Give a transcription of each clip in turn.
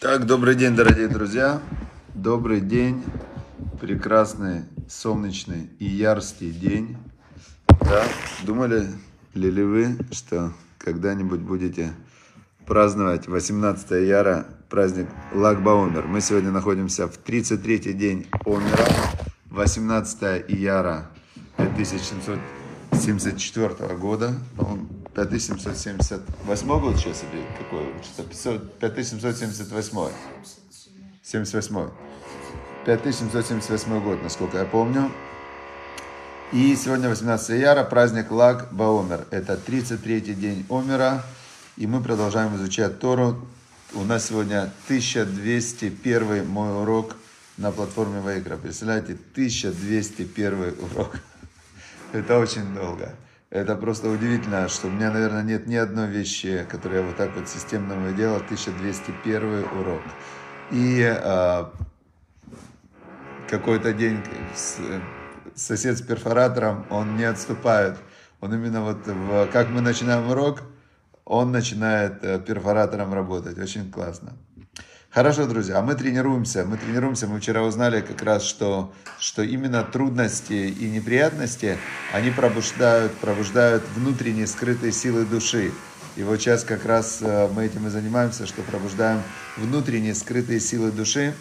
Так, добрый день, дорогие друзья. Добрый день. Прекрасный, солнечный и яркий день. Да, думали ли, вы, что когда-нибудь будете праздновать 18 яра, праздник Лагбаумер. Мы сегодня находимся в 33-й день Омера, 18 яра 1774 года, по-моему, 5778 год сейчас или какой? Что-то 5778. 78. 5778 год, насколько я помню. И сегодня 18 яра, праздник Лаг Баомер. Это 33-й день Омера. И мы продолжаем изучать Тору. У нас сегодня 1201 мой урок на платформе Вайкра. Представляете, 1201 урок. Это очень долго. Это просто удивительно, что у меня, наверное, нет ни одной вещи, которую я вот так вот системно делал. 1201 урок. И а, какой-то день сосед с перфоратором, он не отступает. Он именно вот, в, как мы начинаем урок, он начинает э, перфоратором работать. Очень классно. Хорошо, друзья, а мы тренируемся, мы тренируемся, мы вчера узнали как раз, что, что именно трудности и неприятности, они пробуждают, пробуждают внутренние скрытые силы души. И вот сейчас как раз э, мы этим и занимаемся, что пробуждаем внутренние скрытые силы души.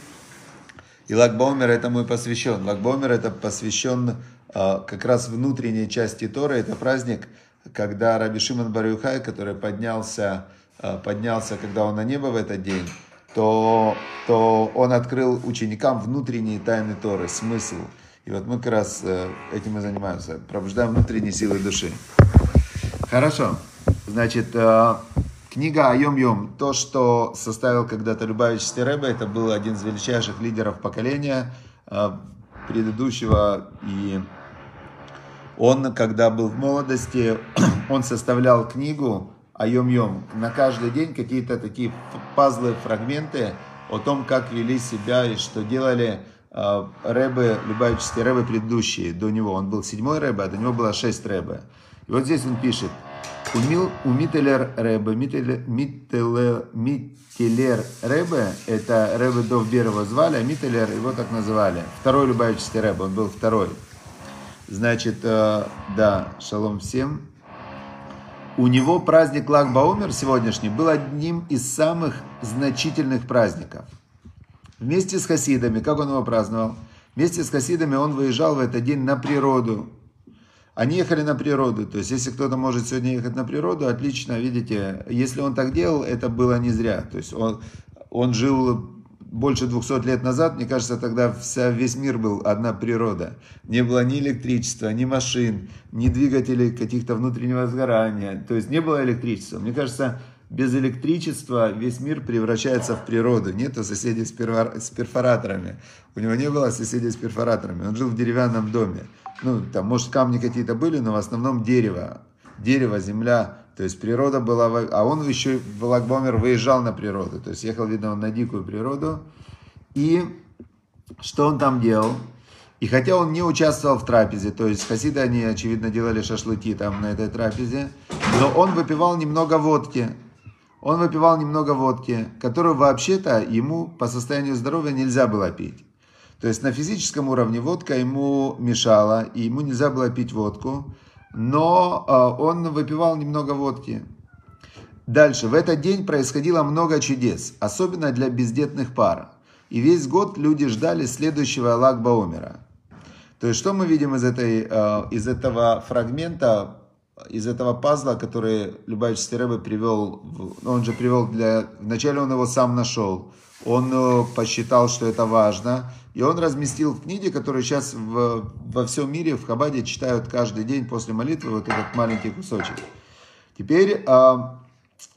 И Лагбаумер этому и посвящен. Лагбаумер это посвящен э, как раз внутренней части Торы. Это праздник, когда Раби Шимон Барюхай, который поднялся, э, поднялся, когда он на небо в этот день, то, то он открыл ученикам внутренние тайны Торы, смысл. И вот мы как раз э, этим и занимаемся, пробуждаем внутренние силы души. Хорошо. Значит, э, книга Айом Йом, то, что составил когда-то Любавич Рэбе, это был один из величайших лидеров поколения э, предыдущего. И он, когда был в молодости, он составлял книгу айом-йом. На каждый день какие-то такие пазлы, фрагменты о том, как вели себя и что делали э, рэбы, любавические рэбы предыдущие до него. Он был седьмой рэбе, а до него было шесть рэбе. И вот здесь он пишет. Умил, у Мителер Рэбе, Мителер, Мителер, Мителер Рэбе, это Рэбе Довберова звали, а Мителер его так называли. Второй Любавический Рэбе, он был второй. Значит, э, да, шалом всем. У него праздник Лагбаумер сегодняшний был одним из самых значительных праздников. Вместе с хасидами, как он его праздновал? Вместе с хасидами он выезжал в этот день на природу. Они ехали на природу. То есть, если кто-то может сегодня ехать на природу, отлично, видите. Если он так делал, это было не зря. То есть, он, он жил больше 200 лет назад, мне кажется, тогда вся, весь мир был одна природа. Не было ни электричества, ни машин, ни двигателей каких-то внутреннего сгорания. То есть не было электричества. Мне кажется, без электричества весь мир превращается в природу. Нету соседей с, перфор... с перфораторами. У него не было соседей с перфораторами. Он жил в деревянном доме. Ну, там, может, камни какие-то были, но в основном дерево. Дерево, земля. То есть природа была, а он еще в Лагбомер выезжал на природу, то есть ехал, видно, он на дикую природу. И что он там делал? И хотя он не участвовал в трапезе, то есть хасиды, они, очевидно, делали шашлыки там на этой трапезе, но он выпивал немного водки. Он выпивал немного водки, которую вообще-то ему по состоянию здоровья нельзя было пить. То есть на физическом уровне водка ему мешала, и ему нельзя было пить водку но э, он выпивал немного водки. Дальше. В этот день происходило много чудес, особенно для бездетных пар. И весь год люди ждали следующего Лагбаумера. То есть, что мы видим из, этой, э, из этого фрагмента, из этого пазла, который Любавич Рэбе привел, он же привел для... Вначале он его сам нашел, он э, посчитал, что это важно, и он разместил в книге, которую сейчас в, во всем мире в Хабаде читают каждый день после молитвы, вот этот маленький кусочек. Теперь, а,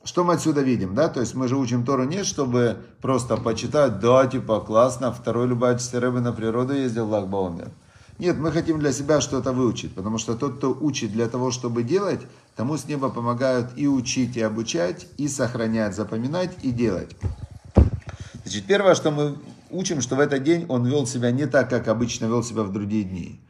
что мы отсюда видим, да? То есть мы же учим Тору не, чтобы просто почитать, да, типа, классно, второй Любавичский Рэбе на природу ездил в Лагбаумер. Нет, мы хотим для себя что-то выучить, потому что тот, кто учит для того, чтобы делать, тому с неба помогают и учить, и обучать, и сохранять, запоминать, и делать. Значит, первое, что мы учим, что в этот день он вел себя не так, как обычно вел себя в другие дни.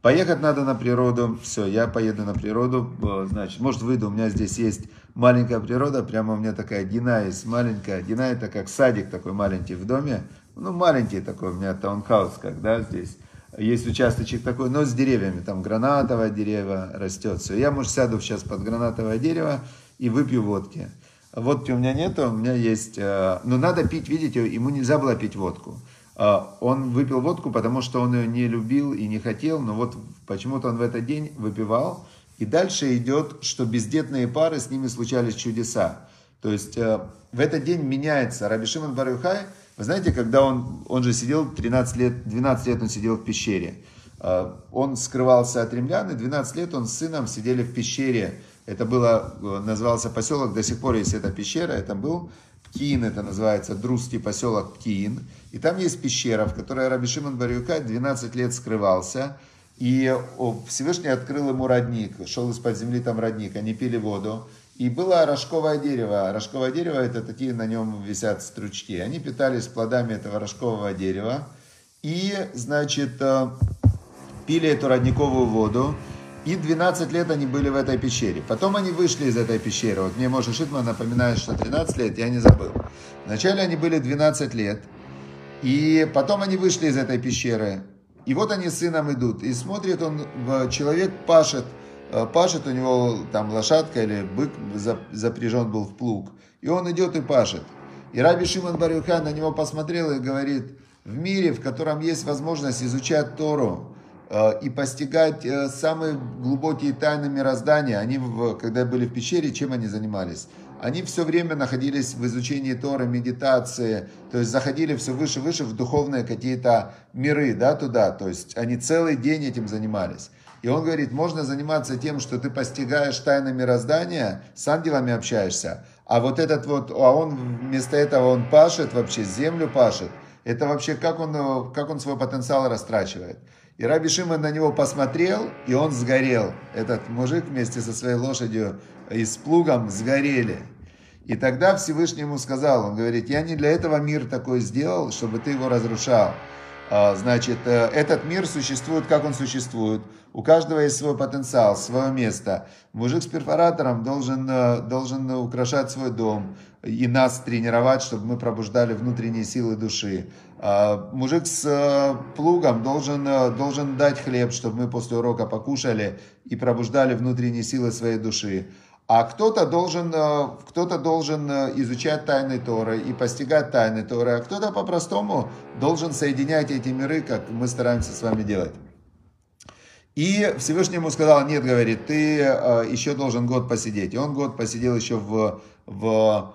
Поехать надо на природу. Все, я поеду на природу. Значит, может выйду, у меня здесь есть маленькая природа. Прямо у меня такая Дина есть маленькая. Дина это как садик такой маленький в доме. Ну, маленький такой у меня таунхаус, как, да, здесь. Есть участочек такой, но с деревьями. Там гранатовое дерево растет. Все, я, может, сяду сейчас под гранатовое дерево и выпью водки. Водки у меня нету, у меня есть... Э, но надо пить, видите, ему нельзя было пить водку. А, он выпил водку, потому что он ее не любил и не хотел, но вот почему-то он в этот день выпивал. И дальше идет, что бездетные пары, с ними случались чудеса. То есть э, в этот день меняется. Раби Шимон Барюхай, вы знаете, когда он, он же сидел 13 лет, 12 лет он сидел в пещере. Э, он скрывался от римлян, и 12 лет он с сыном сидели в пещере. Это было, э, назывался поселок, до сих пор есть эта пещера, это был Птиин, это называется друзский поселок Птиин. И там есть пещера, в которой Раби Шимон Барюка 12 лет скрывался. И Всевышний открыл ему родник, шел из-под земли там родник, они пили воду. И было рожковое дерево. Рожковое дерево это такие на нем висят стручки. Они питались плодами этого рожкового дерева. И, значит, э, пили эту родниковую воду. И 12 лет они были в этой пещере. Потом они вышли из этой пещеры. Вот мне Моша Шитман напоминает, что 13 лет, я не забыл. Вначале они были 12 лет. И потом они вышли из этой пещеры. И вот они с сыном идут. И смотрит он, человек пашет. Э, пашет у него там лошадка или бык запряжен был в плуг. И он идет и пашет. И Раби Шимон Барюхан на него посмотрел и говорит, в мире, в котором есть возможность изучать Тору, и постигать э, самые глубокие тайны мироздания. Они, когда были в пещере, чем они занимались? Они все время находились в изучении Торы, медитации, то есть заходили все выше, выше в духовные какие-то миры, да, туда, то есть они целый день этим занимались. И он говорит, можно заниматься тем, что ты постигаешь тайны мироздания, с ангелами общаешься, а вот этот вот, а он вместо этого он пашет вообще, землю пашет. Это вообще как он, э, как он свой потенциал растрачивает. И Раби Шимон на него посмотрел, и он сгорел. Этот мужик вместе со своей лошадью и с плугом сгорели. И тогда Всевышний ему сказал, он говорит, я не для этого мир такой сделал, чтобы ты его разрушал. А, значит, э, этот мир существует, как он существует. У каждого есть свой потенциал, свое место. Мужик с перфоратором должен, э, должен украшать свой дом и нас тренировать, чтобы мы пробуждали внутренние силы души. А, мужик с э, плугом должен, должен дать хлеб, чтобы мы после урока покушали и пробуждали внутренние силы своей души. А кто-то должен, э, кто-то должен э, изучать тайны Торы и постигать тайны Торы, а кто-то по-простому должен соединять эти миры, как мы стараемся с вами делать. И Всевышний ему сказал, нет, говорит, ты э, еще должен год посидеть. И он год посидел еще в, в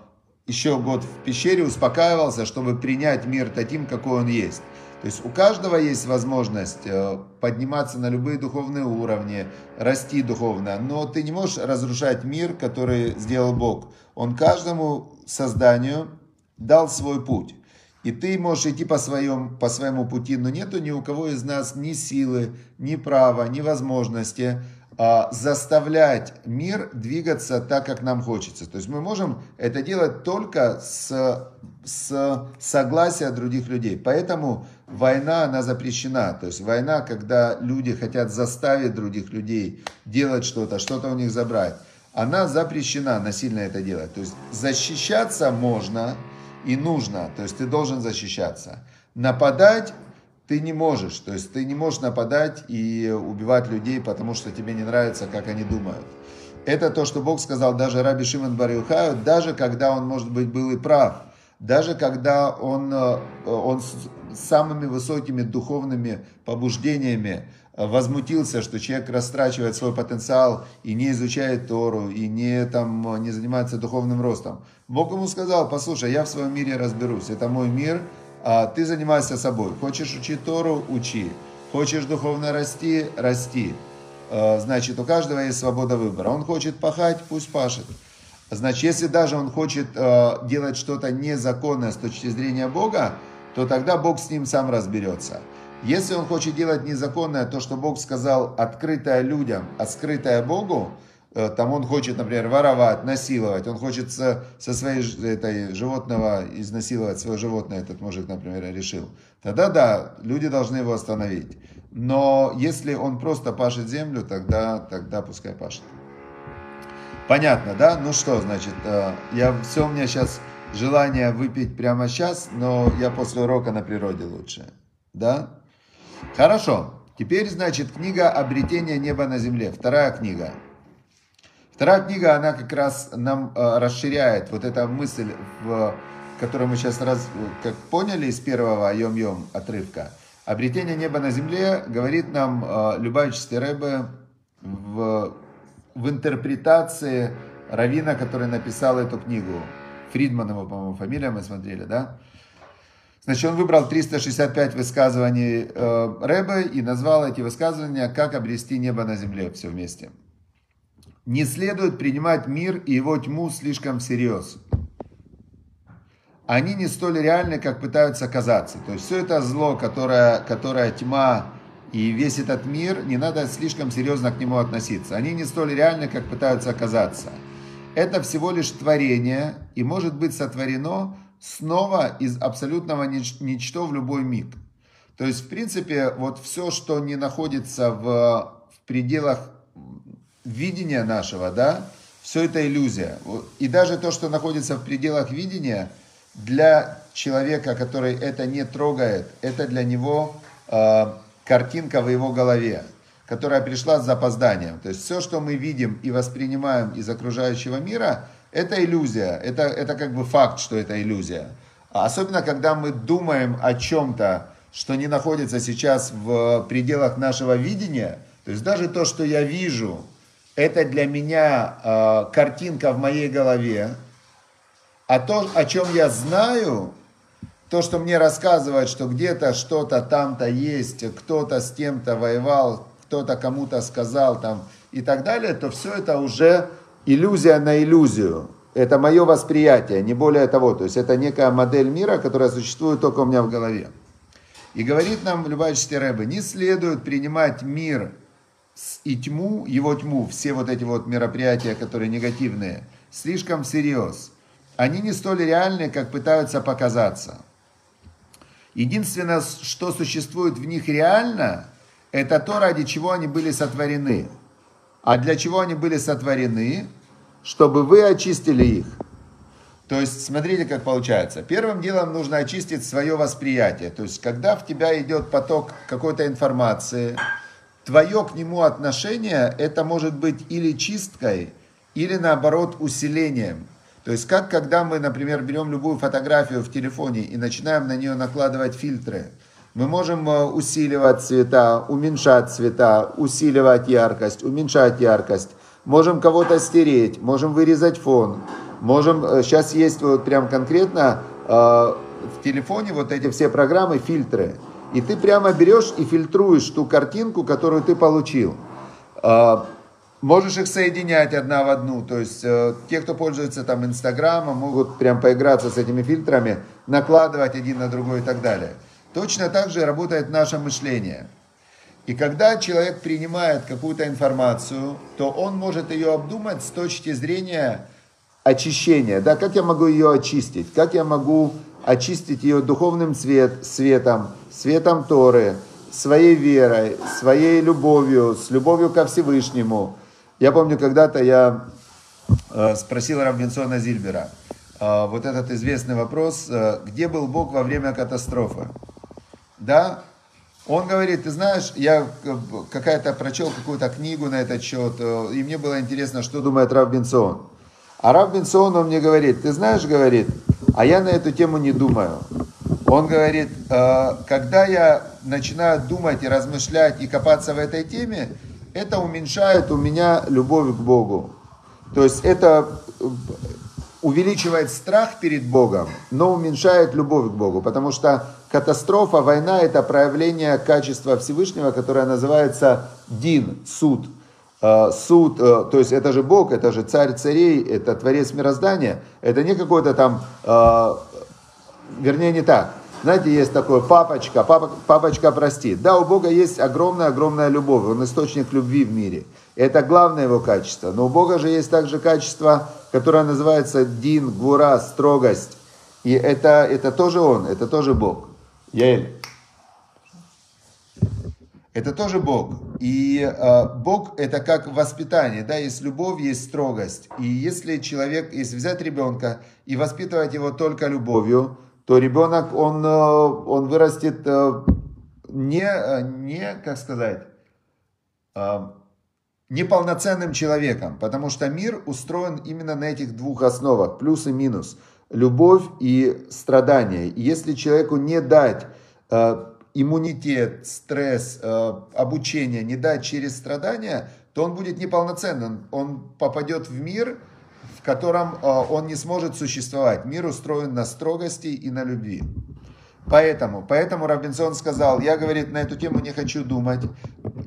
еще год в пещере, успокаивался, чтобы принять мир таким, какой он есть. То есть у каждого есть возможность э, подниматься на любые духовные уровни, расти духовно, но ты не можешь разрушать мир, который сделал Бог. Он каждому созданию дал свой путь. И ты можешь идти по, своем, по своему пути, но нету ни у кого из нас ни силы, ни права, ни возможности заставлять мир двигаться так, как нам хочется. То есть мы можем это делать только с, с согласия других людей. Поэтому война, она запрещена. То есть война, когда люди хотят заставить других людей делать что-то, что-то у них забрать, она запрещена насильно это делать. То есть защищаться можно и нужно. То есть ты должен защищаться. Нападать ты не можешь. То есть ты не можешь нападать и убивать людей, потому что тебе не нравится, как они думают. Это то, что Бог сказал даже Раби Шимон Барюхаю, даже когда он, может быть, был и прав. Даже когда он, э, он с самыми высокими духовными побуждениями возмутился, что человек растрачивает свой потенциал и не изучает Тору, и не, там, не занимается духовным ростом. Бог ему сказал, послушай, я в своем мире разберусь, это мой мир, а ты занимайся собой. Хочешь учить Тору – учи. Хочешь духовно расти – расти. А, значит, у каждого есть свобода выбора. Он хочет пахать – пусть пашет. Значит, если даже он хочет а, делать что-то незаконное с точки зрения Бога, то тогда Бог с ним сам разберется. Если он хочет делать незаконное, то, что Бог сказал, открытое людям, а скрытое Богу, там он хочет, например, воровать, насиловать, он хочет со, со своей этой животного изнасиловать свое животное, этот мужик, например, решил, тогда да, люди должны его остановить. Но если он просто пашет землю, тогда, тогда пускай пашет. Понятно, да? Ну что, значит, э, я, все у меня сейчас желание выпить прямо сейчас, но я после урока на природе лучше. Да? Хорошо. Теперь, значит, книга «Обретение неба на земле». Вторая книга. Вторая книга, она как раз нам э, расширяет вот эта мысль, в, которую мы сейчас раз, как поняли из первого йом-йом отрывка. Обретение неба на земле говорит нам э, Любавичский Рэбе в, в интерпретации Равина, который написал эту книгу. Фридман его, по-моему, фамилия мы смотрели, да? Значит, он выбрал 365 высказываний э, Рэбе и назвал эти высказывания «Как обрести небо на земле» все вместе. Не следует принимать мир и его тьму слишком всерьез. Они не столь реальны, как пытаются казаться. То есть все это зло, которое, которое тьма и весь этот мир, не надо слишком серьезно к нему относиться. Они не столь реальны, как пытаются оказаться. Это всего лишь творение и может быть сотворено снова из абсолютного ничто в любой миг. То есть, в принципе, вот все, что не находится в, в пределах видения нашего, да, все это иллюзия. И даже то, что находится в пределах видения, для человека, который это не трогает, это для него э, картинка в его голове, которая пришла с запозданием. То есть все, что мы видим и воспринимаем из окружающего мира, это иллюзия. Это, это как бы факт, что это иллюзия. Особенно, когда мы думаем о чем-то, что не находится сейчас в пределах нашего видения, то есть даже то, что я вижу, это для меня э, картинка в моей голове, а то, о чем я знаю, то, что мне рассказывают, что где-то что-то там-то есть, кто-то с кем-то воевал, кто-то кому-то сказал там и так далее, то все это уже иллюзия на иллюзию. Это мое восприятие, не более того. То есть это некая модель мира, которая существует только у меня в голове. И говорит нам Любавичский Рэбе, не следует принимать мир и тьму, его тьму, все вот эти вот мероприятия, которые негативные, слишком всерьез. Они не столь реальны, как пытаются показаться. Единственное, что существует в них реально, это то, ради чего они были сотворены. А для чего они были сотворены? Чтобы вы очистили их. То есть, смотрите, как получается. Первым делом нужно очистить свое восприятие. То есть, когда в тебя идет поток какой-то информации, твое к нему отношение, это может быть или чисткой, или наоборот усилением. То есть как когда мы, например, берем любую фотографию в телефоне и начинаем на нее накладывать фильтры, мы можем э, усиливать цвета, уменьшать цвета, усиливать яркость, уменьшать яркость. Можем кого-то стереть, можем вырезать фон. Можем, сейчас э, есть вот прям конкретно э, в телефоне вот эти все программы, фильтры. И ты прямо берешь и фильтруешь ту картинку, которую ты получил. А, можешь их соединять одна в одну. То есть э, те, кто пользуется там Инстаграмом, могут прям поиграться с этими фильтрами, накладывать один на другой и так далее. Точно так же работает наше мышление. И когда человек принимает какую-то информацию, то он может ее обдумать с точки зрения очищения. Да, как я могу ее очистить? Как я могу очистить ее духовным цвет, светом, светом Торы, своей верой, своей любовью, с любовью ко Всевышнему. Я помню, когда-то я э, спросил Равбинсона Зильбера, э, вот этот известный вопрос, э, где был Бог во время катастрофы? Да, он говорит, ты знаешь, я какая-то прочел какую-то книгу на этот счет, и мне было интересно, что думает Рав Бенсон. А Рав Бенсон, он мне говорит, ты знаешь, говорит, а я на эту тему не думаю. Он говорит, «Э, когда я начинаю думать и размышлять и копаться в этой теме, это уменьшает у меня любовь к Богу. То есть это э, увеличивает страх перед Богом, но уменьшает любовь к Богу. Потому что катастрофа, война – это проявление качества Всевышнего, которое называется дин, суд – Э, суд, то есть это же Бог, это же царь царей, это творец мироздания, это не какой-то там, вернее не так, Знаете, есть такой папочка, папа, папочка простит. Да, у Бога есть огромная-огромная любовь, он источник любви в мире. Это главное его качество. Но у Бога же есть также качество, которое называется дин, гура, строгость. И это, это тоже он, это тоже Бог. Яэль. Это тоже Бог. И э, Бог это как воспитание, да, есть любовь, есть строгость. И если человек, если взять ребенка и воспитывать его только любовью, то ребенок, он, э, он вырастет э, не, не, как сказать, э, неполноценным человеком, потому что мир устроен именно на этих двух основах, плюс и минус, любовь и страдание. И если человеку не дать иммунитет, стресс, э, обучение не дать через страдания, то он будет неполноценным. Он попадет в мир, котором э, он не сможет существовать. Мир устроен на строгости и на любви. Поэтому, поэтому Робинсон сказал, я, говорит, на эту тему не хочу думать.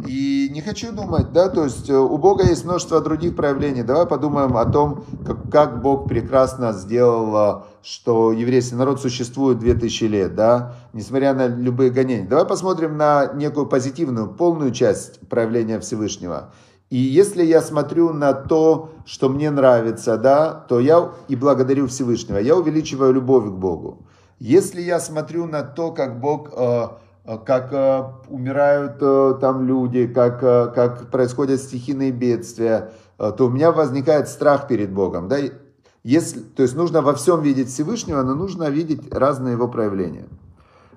И не хочу думать, да, то есть э, у Бога есть множество других проявлений. Давай подумаем о том, как, как Бог прекрасно сделал, э, что еврейский народ существует 2000 лет, да, несмотря на любые гонения. Давай посмотрим на некую позитивную, полную часть проявления Всевышнего. И если я смотрю на то, что мне нравится, да, то я и благодарю Всевышнего, я увеличиваю любовь к Богу. Если я смотрю на то, как Бог, э, э, как э, умирают там люди, как, как происходят стихийные бедствия, то у меня возникает страх перед Богом. Да? Если, то есть нужно во всем видеть Всевышнего, но нужно видеть разные его проявления.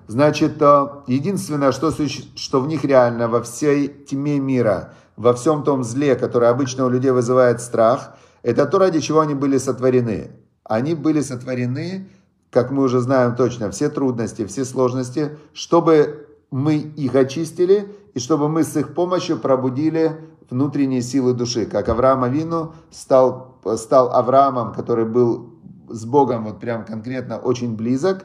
Значит, единственное, что, что в них реально, во всей тьме мира, во всем том зле, которое обычно у людей вызывает страх, это то, ради чего они были сотворены. Они были сотворены как мы уже знаем точно, все трудности, все сложности, чтобы мы их очистили и чтобы мы с их помощью пробудили внутренние силы души. Как Авраам Авину стал, стал Авраамом, который был с Богом вот прям конкретно очень близок,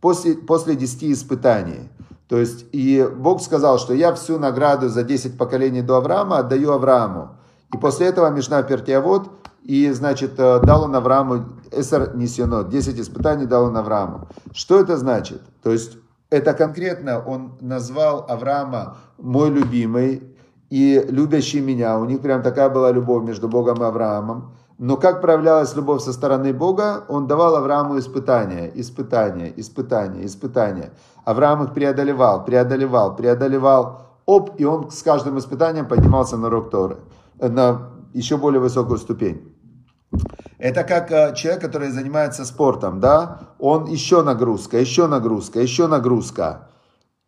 после, после 10 испытаний. То есть, и Бог сказал, что я всю награду за 10 поколений до Авраама отдаю Аврааму. И после этого Мишна Пертиавод и, значит, э, дал он Аврааму Эсер Нисьонот, 10 испытаний дал он Аврааму. Что это значит? То есть, это конкретно он назвал Авраама мой любимый и любящий меня. У них прям такая была любовь между Богом и Авраамом. Но как проявлялась любовь со стороны Бога, он давал Аврааму испытания, испытания, испытания, испытания. Авраам их преодолевал, преодолевал, преодолевал. Оп, и он с каждым испытанием поднимался на рог Торы, на еще более высокую ступень. Это как э, человек, который занимается спортом, да? Он еще нагрузка, еще нагрузка, еще нагрузка,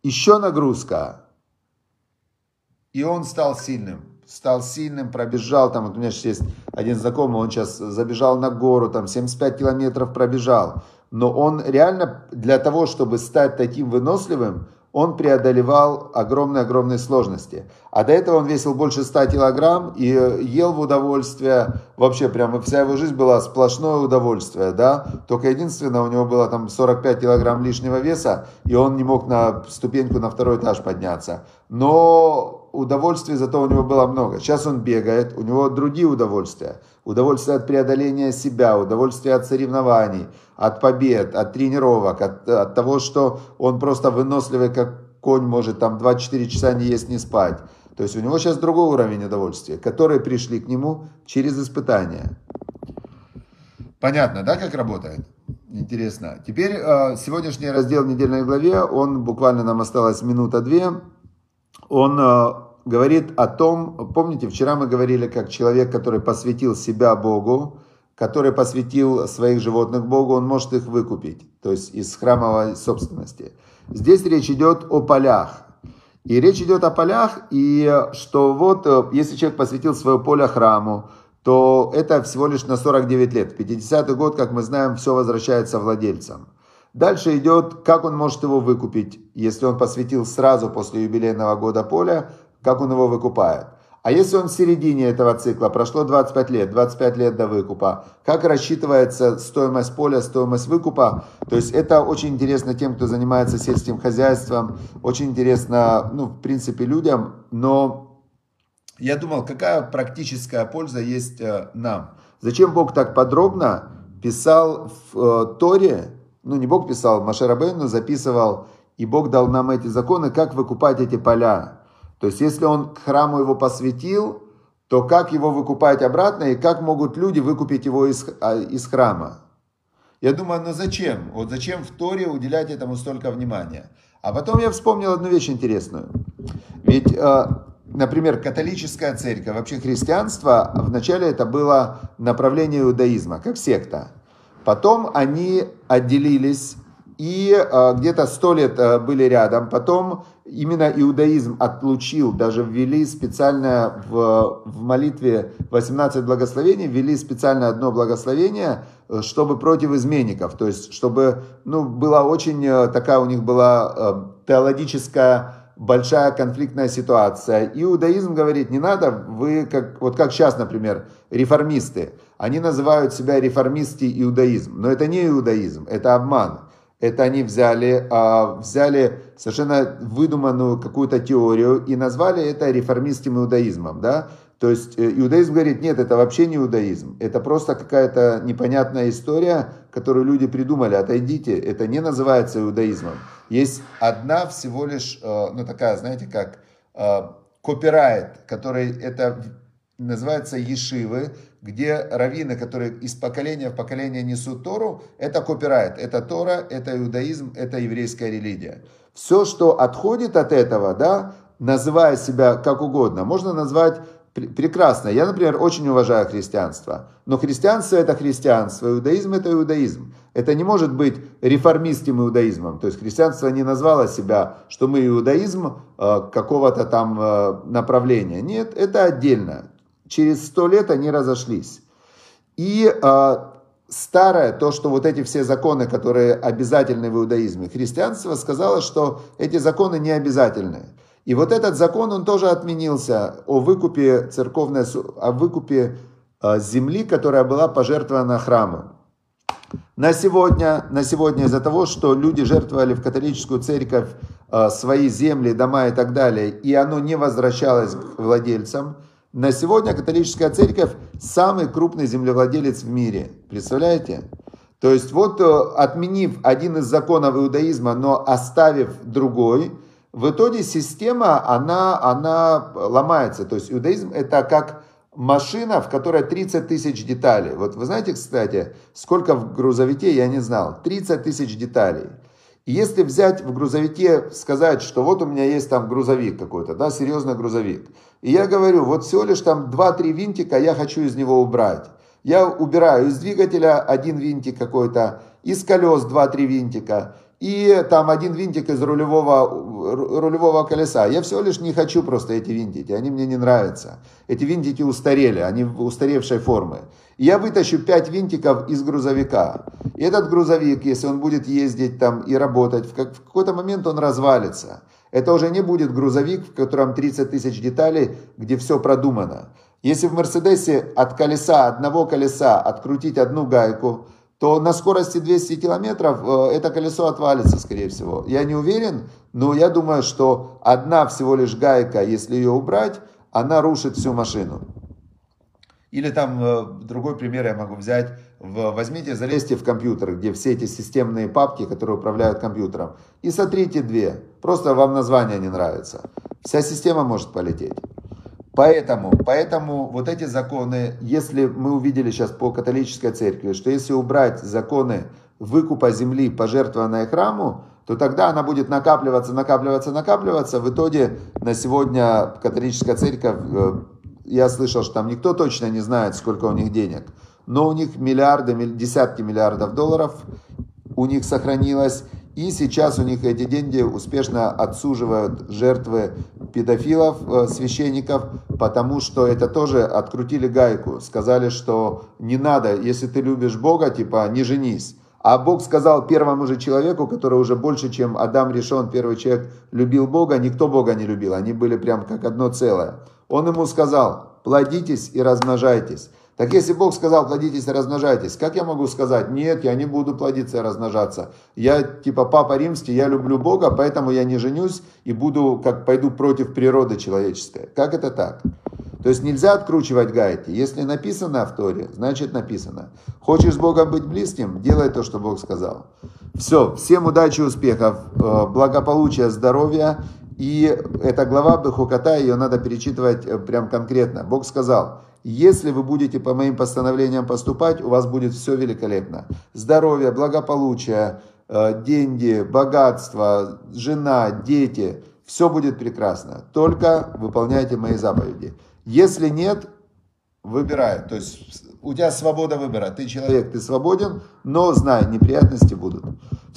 еще нагрузка. И он стал сильным. Стал сильным, пробежал, там, вот у меня сейчас есть один знакомый, он сейчас забежал на гору, там, 75 километров пробежал. Но он реально для того, чтобы стать таким выносливым, он преодолевал огромные-огромные сложности. А до этого он весил больше 100 килограмм и ел в удовольствие. Вообще, прямо вся его жизнь была сплошное удовольствие, да. Только единственное, у него было там 45 килограмм лишнего веса, и он не мог на ступеньку на второй этаж подняться. Но удовольствий зато у него было много. Сейчас он бегает, у него другие удовольствия. Удовольствие от преодоления себя, удовольствие от соревнований – от побед, от тренировок, от, от того, что он просто выносливый, как конь, может там 24 часа не есть, не спать. То есть у него сейчас другой уровень удовольствия, которые пришли к нему через испытания. Понятно, да, как работает? Интересно. Теперь э, сегодняшний раздел недельной главе, он буквально нам осталось минута-две. Он э, говорит о том, помните, вчера мы говорили, как человек, который посвятил себя Богу, который посвятил своих животных Богу, он может их выкупить, то есть из храмовой собственности. Здесь речь идет о полях. И речь идет о полях, и что вот, э, если человек посвятил свое поле храму, то это всего лишь на 49 лет. В 50-й год, как мы знаем, все возвращается владельцам. Дальше идет, как он может его выкупить, если он посвятил сразу после юбилейного года поля, как он его выкупает. А если он в середине этого цикла, прошло 25 лет, 25 лет до выкупа, как рассчитывается стоимость поля, стоимость выкупа? То есть это очень интересно тем, кто занимается сельским хозяйством, очень интересно, ну, в принципе, людям, но я думал, какая практическая польза есть э, нам. Зачем Бог так подробно писал в э, Торе ну не Бог писал, Машерабейну записывал, и Бог дал нам эти законы, как выкупать эти поля. То есть, если он к храму его посвятил, то как его выкупать обратно, и как могут люди выкупить его из, а, из храма? Я думаю, ну зачем? Вот зачем в Торе уделять этому столько внимания? А потом я вспомнил одну вещь интересную. Ведь, э, например, католическая церковь, вообще христианство, вначале это было направление иудаизма, как секта. Потом они отделились и э, где-то сто лет э, были рядом. Потом именно иудаизм отлучил, даже ввели специально в, в молитве 18 благословений, ввели специально одно благословение, э, чтобы против изменников, то есть чтобы ну, была очень э, такая у них была э, теологическая большая конфликтная ситуация. Иудаизм говорит, не надо, вы как, вот как сейчас, например, реформисты, они называют себя реформисты иудаизм, но это не иудаизм, это обман это они взяли, а, взяли совершенно выдуманную какую-то теорию и назвали это реформистским иудаизмом, да? То есть э, иудаизм говорит, нет, это вообще не иудаизм, это просто какая-то непонятная история, которую люди придумали, отойдите, это не называется иудаизмом. Есть одна всего лишь, э, ну такая, знаете, как э, копирайт, который это называется ешивы, где раввины, которые из поколения в поколение несут Тору, это копирайт, это Тора, это иудаизм, это еврейская религия. Все, что отходит от этого, да, называя себя как угодно, можно назвать прекрасно. Я, например, очень уважаю христианство, но христианство это христианство, иудаизм это иудаизм. Это не может быть реформистским иудаизмом. То есть христианство не назвало себя, что мы иудаизм э, какого-то там э, направления. Нет, это отдельно через сто лет они разошлись. И э, старое, то, что вот эти все законы, которые обязательны в иудаизме, христианство сказало, что эти законы не обязательны. И вот этот закон, он тоже отменился о выкупе церковной, о выкупе э, земли, которая была пожертвована храму. На сегодня, на сегодня из-за того, что люди жертвовали в католическую церковь э, свои земли, дома и так далее, и оно не возвращалось к владельцам, на сегодня католическая церковь самый крупный землевладелец в мире. Представляете? То есть вот э, отменив один из законов иудаизма, но оставив другой, в итоге система, она, она ломается. То есть иудаизм это как машина, в которой 30 тысяч деталей. Вот вы знаете, кстати, сколько в грузовике, я не знал. 30 тысяч деталей. Если взять в грузовике, сказать, что вот у меня есть там грузовик какой-то, да, серьезный грузовик, и я говорю, вот всего лишь там 2-3 винтика я хочу из него убрать. Я убираю из двигателя один винтик какой-то, из колес 2-3 винтика, и там один винтик из рулевого, рулевого колеса. Я всего лишь не хочу просто эти винтики, они мне не нравятся. Эти винтики устарели, они устаревшей формы. И я вытащу 5 винтиков из грузовика. И этот грузовик, если он будет ездить там и работать, в, как, в какой-то момент он развалится. Это уже не будет грузовик, в котором 30 тысяч деталей, где все продумано. Если в Мерседесе от колеса, одного колеса открутить одну гайку, то на скорости 200 километров э, это колесо отвалится, скорее всего. Я не уверен, но я думаю, что одна всего лишь гайка, если ее убрать, она рушит всю машину. Или там э, другой пример я могу взять. Возьмите, залезьте в компьютер, где все эти системные папки, которые управляют компьютером, и сотрите две. Просто вам название не нравится. Вся система может полететь. Поэтому, поэтому вот эти законы, если мы увидели сейчас по католической церкви, что если убрать законы выкупа земли, пожертвованной храму, то тогда она будет накапливаться, накапливаться, накапливаться. В итоге на сегодня католическая церковь, э, я слышал, что там никто точно не знает, сколько у них денег, но у них миллиарды, десятки миллиардов долларов у них сохранилось. И сейчас у них эти деньги успешно отсуживают жертвы педофилов, э, священников, потому что это тоже открутили гайку. Сказали, что не надо, если ты любишь Бога, типа не женись. А Бог сказал первому же человеку, который уже больше, чем Адам решен, первый человек любил Бога, никто Бога не любил. Они были прям как одно целое. Он ему сказал, плодитесь и размножайтесь. Так если Бог сказал, плодитесь и размножайтесь, как я могу сказать, нет, я не буду плодиться и размножаться. Я типа папа римский, я люблю Бога, поэтому я не женюсь и буду, как пойду против природы человеческой. Как это так? То есть нельзя откручивать гайки. Если написано в Торе, значит написано. Хочешь с Богом быть близким, делай то, что Бог сказал. Все, всем удачи, успехов, э, благополучия, здоровья. И эта глава Бехуката, ее надо перечитывать э, прям конкретно. Бог сказал, если вы будете по моим постановлениям поступать, у вас будет все великолепно. Здоровье, благополучие, э, деньги, богатство, жена, дети. Все будет прекрасно. Только выполняйте мои заповеди. Если нет, выбирай. То есть у тебя свобода выбора. Ты человек, ты свободен, но знай, неприятности будут.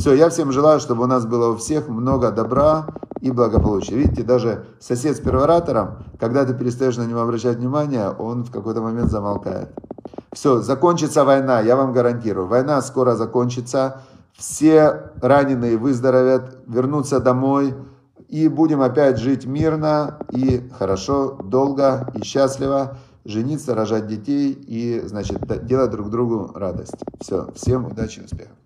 Все, я всем желаю, чтобы у нас было у всех много добра и благополучия. Видите, даже сосед с перворатором, когда ты перестаешь на него обращать внимание, он в какой-то момент замолкает. Все, закончится война, я вам гарантирую. Война скоро закончится. Все раненые выздоровят, вернутся домой, и будем опять жить мирно и хорошо, долго и счастливо, жениться, рожать детей и, значит, делать друг другу радость. Все, всем удачи и успехов.